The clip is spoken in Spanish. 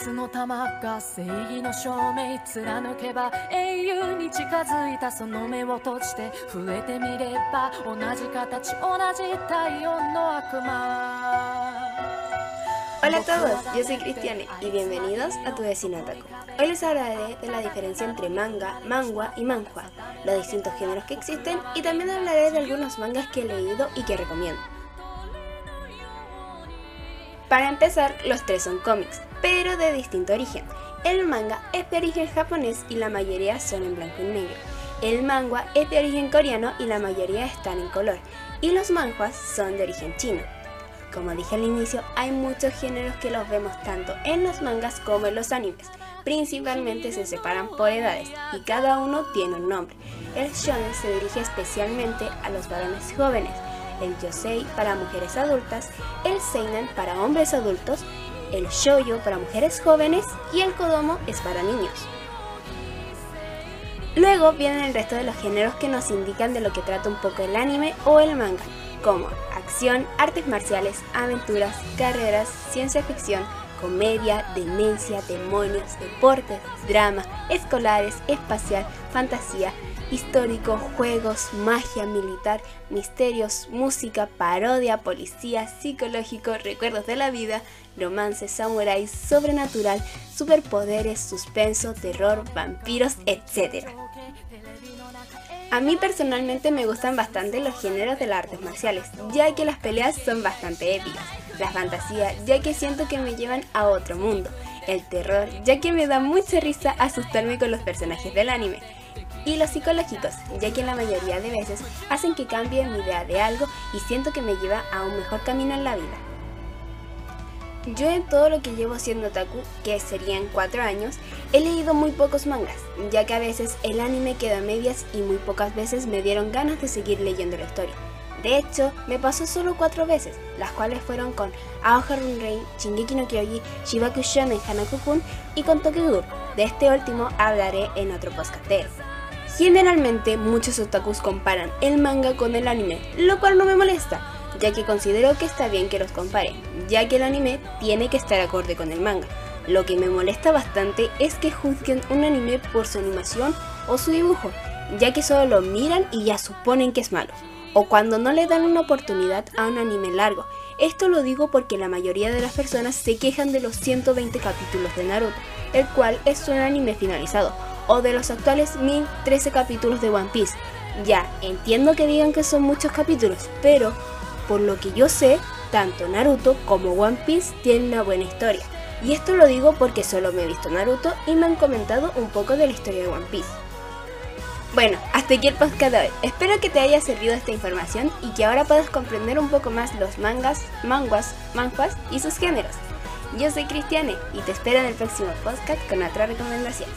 鉄の玉が正義の証明貫けば英雄に近づいたその目を閉じて増えてみれば同じ形同じ体温の悪魔 Hola a todos, yo soy Cristiane y bienvenidos a Tu Vecino Otaku. Hoy les hablaré de la diferencia entre manga, mangua y manhua, los distintos géneros que existen y también hablaré de algunos mangas que he leído y que recomiendo. Para empezar, los tres son cómics, pero de distinto origen. El manga es de origen japonés y la mayoría son en blanco y negro. El manga es de origen coreano y la mayoría están en color. Y los manhwas son de origen chino. Como dije al inicio, hay muchos géneros que los vemos tanto en los mangas como en los animes. Principalmente se separan por edades y cada uno tiene un nombre. El shonen se dirige especialmente a los varones jóvenes, el yosei para mujeres adultas, el seinen para hombres adultos, el shoujo para mujeres jóvenes y el kodomo es para niños. Luego vienen el resto de los géneros que nos indican de lo que trata un poco el anime o el manga, como acción, artes marciales, aventuras, carreras, ciencia ficción, comedia, demencia, demonios, deportes, drama, escolares, espacial, fantasía, histórico, juegos, magia, militar, misterios, música, parodia, policía, psicológico, recuerdos de la vida, romance, samuráis, sobrenatural, superpoderes, suspenso, terror, vampiros, etc. A mí personalmente me gustan bastante los géneros de las artes marciales, ya que las peleas son bastante épicas, la fantasía, ya que siento que me llevan a otro mundo, el terror, ya que me da mucha risa asustarme con los personajes del anime, y los psicológicos, ya que la mayoría de veces hacen que cambie mi idea de algo y siento que me lleva a un mejor camino en la vida. Yo en todo lo que llevo siendo otaku, que serían 4 años, he leído muy pocos mangas, ya que a veces el anime queda a medias y muy pocas veces me dieron ganas de seguir leyendo la historia. De hecho, me pasó solo 4 veces, las cuales fueron con Aoharu Rei, Shingeki no Kyoji, Shibaku Shonen Hanako-kun y con Tokyo De este último hablaré en otro podcast Generalmente muchos otakus comparan el manga con el anime, lo cual no me molesta, ya que considero que está bien que los compare, ya que el anime tiene que estar acorde con el manga. Lo que me molesta bastante es que juzguen un anime por su animación o su dibujo, ya que solo lo miran y ya suponen que es malo, o cuando no le dan una oportunidad a un anime largo. Esto lo digo porque la mayoría de las personas se quejan de los 120 capítulos de Naruto, el cual es un anime finalizado, o de los actuales 1013 capítulos de One Piece. Ya, entiendo que digan que son muchos capítulos, pero por lo que yo sé, tanto Naruto como One Piece tienen una buena historia. Y esto lo digo porque solo me he visto Naruto y me han comentado un poco de la historia de One Piece. Bueno, hasta aquí el podcast de hoy. Espero que te haya servido esta información y que ahora puedas comprender un poco más los mangas, manguas, manjuas y sus géneros. Yo soy Cristiane y te espero en el próximo podcast con otra recomendación.